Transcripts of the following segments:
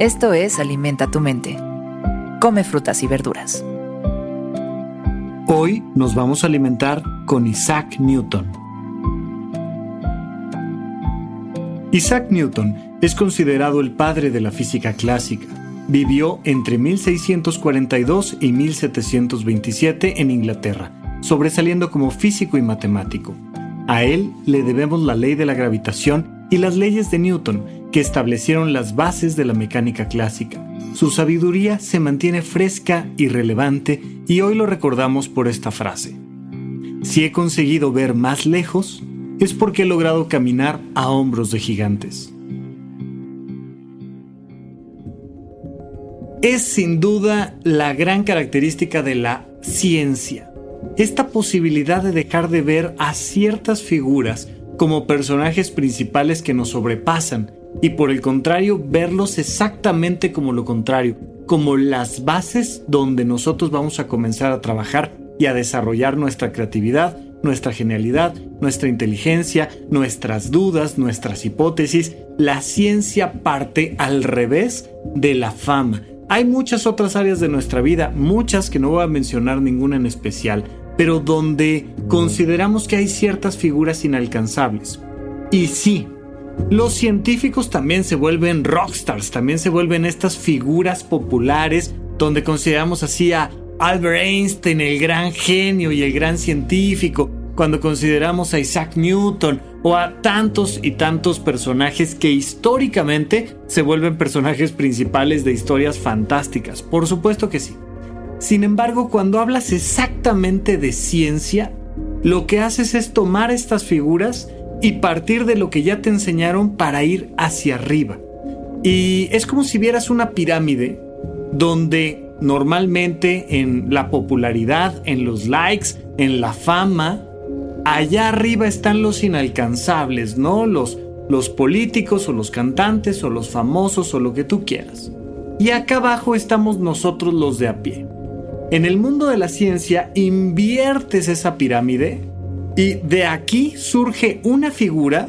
Esto es Alimenta tu mente. Come frutas y verduras. Hoy nos vamos a alimentar con Isaac Newton. Isaac Newton es considerado el padre de la física clásica. Vivió entre 1642 y 1727 en Inglaterra, sobresaliendo como físico y matemático. A él le debemos la ley de la gravitación y las leyes de Newton, que establecieron las bases de la mecánica clásica. Su sabiduría se mantiene fresca y relevante y hoy lo recordamos por esta frase. Si he conseguido ver más lejos, es porque he logrado caminar a hombros de gigantes. Es sin duda la gran característica de la ciencia, esta posibilidad de dejar de ver a ciertas figuras como personajes principales que nos sobrepasan y por el contrario verlos exactamente como lo contrario, como las bases donde nosotros vamos a comenzar a trabajar y a desarrollar nuestra creatividad, nuestra genialidad, nuestra inteligencia, nuestras dudas, nuestras hipótesis. La ciencia parte al revés de la fama. Hay muchas otras áreas de nuestra vida, muchas que no voy a mencionar ninguna en especial, pero donde consideramos que hay ciertas figuras inalcanzables. Y sí, los científicos también se vuelven rockstars, también se vuelven estas figuras populares donde consideramos así a Albert Einstein, el gran genio y el gran científico, cuando consideramos a Isaac Newton o a tantos y tantos personajes que históricamente se vuelven personajes principales de historias fantásticas. Por supuesto que sí. Sin embargo, cuando hablas exactamente de ciencia, lo que haces es tomar estas figuras y partir de lo que ya te enseñaron para ir hacia arriba. Y es como si vieras una pirámide donde normalmente en la popularidad, en los likes, en la fama, allá arriba están los inalcanzables, ¿no? Los, los políticos o los cantantes o los famosos o lo que tú quieras. Y acá abajo estamos nosotros los de a pie. En el mundo de la ciencia inviertes esa pirámide y de aquí surge una figura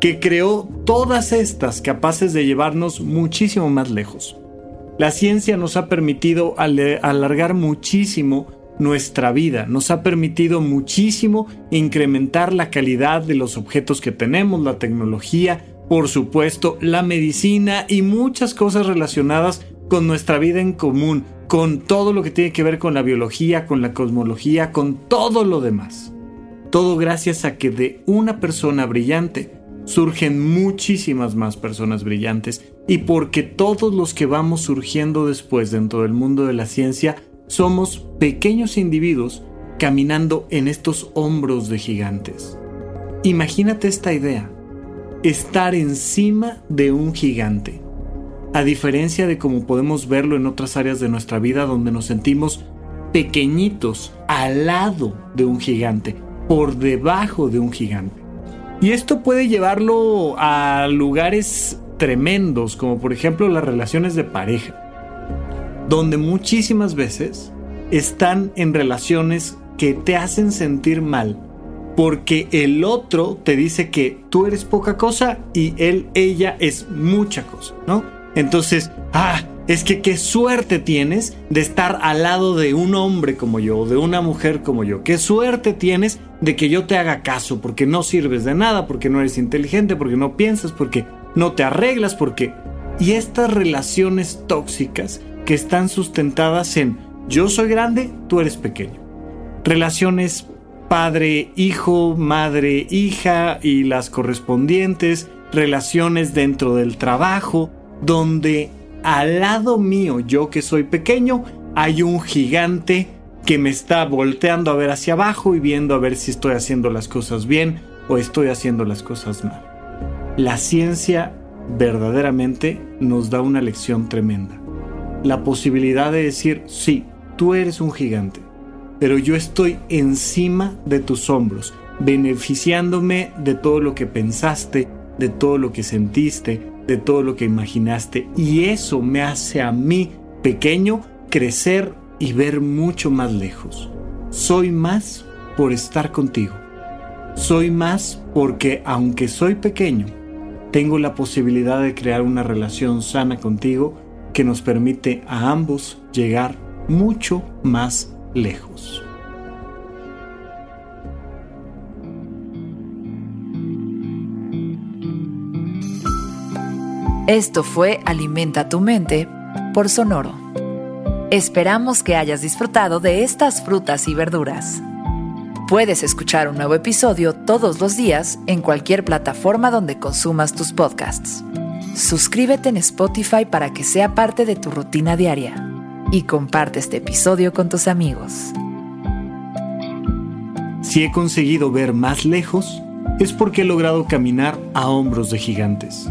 que creó todas estas capaces de llevarnos muchísimo más lejos. La ciencia nos ha permitido alargar muchísimo nuestra vida, nos ha permitido muchísimo incrementar la calidad de los objetos que tenemos, la tecnología, por supuesto, la medicina y muchas cosas relacionadas con nuestra vida en común, con todo lo que tiene que ver con la biología, con la cosmología, con todo lo demás. Todo gracias a que de una persona brillante surgen muchísimas más personas brillantes. Y porque todos los que vamos surgiendo después dentro del mundo de la ciencia somos pequeños individuos caminando en estos hombros de gigantes. Imagínate esta idea, estar encima de un gigante, a diferencia de como podemos verlo en otras áreas de nuestra vida donde nos sentimos pequeñitos al lado de un gigante por debajo de un gigante. Y esto puede llevarlo a lugares tremendos, como por ejemplo las relaciones de pareja, donde muchísimas veces están en relaciones que te hacen sentir mal, porque el otro te dice que tú eres poca cosa y él, ella es mucha cosa, ¿no? Entonces, ah, es que qué suerte tienes de estar al lado de un hombre como yo, o de una mujer como yo. Qué suerte tienes de que yo te haga caso, porque no sirves de nada, porque no eres inteligente, porque no piensas, porque no te arreglas, porque... Y estas relaciones tóxicas que están sustentadas en yo soy grande, tú eres pequeño. Relaciones padre, hijo, madre, hija y las correspondientes, relaciones dentro del trabajo, donde al lado mío, yo que soy pequeño, hay un gigante que me está volteando a ver hacia abajo y viendo a ver si estoy haciendo las cosas bien o estoy haciendo las cosas mal. La ciencia verdaderamente nos da una lección tremenda. La posibilidad de decir, sí, tú eres un gigante, pero yo estoy encima de tus hombros, beneficiándome de todo lo que pensaste, de todo lo que sentiste, de todo lo que imaginaste. Y eso me hace a mí, pequeño, crecer y ver mucho más lejos. Soy más por estar contigo. Soy más porque aunque soy pequeño, tengo la posibilidad de crear una relación sana contigo que nos permite a ambos llegar mucho más lejos. Esto fue Alimenta tu mente por Sonoro. Esperamos que hayas disfrutado de estas frutas y verduras. Puedes escuchar un nuevo episodio todos los días en cualquier plataforma donde consumas tus podcasts. Suscríbete en Spotify para que sea parte de tu rutina diaria y comparte este episodio con tus amigos. Si he conseguido ver más lejos, es porque he logrado caminar a hombros de gigantes.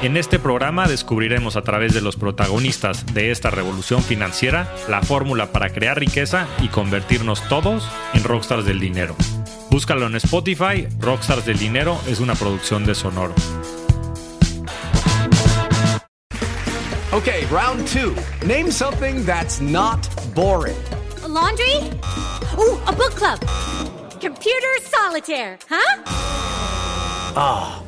En este programa descubriremos a través de los protagonistas de esta revolución financiera la fórmula para crear riqueza y convertirnos todos en rockstars del dinero. Búscalo en Spotify, Rockstars del Dinero es una producción de Sonoro. Okay, round two. Name something that's not boring. A laundry? Ooh, a book club. Computer solitaire, huh? Ah, oh,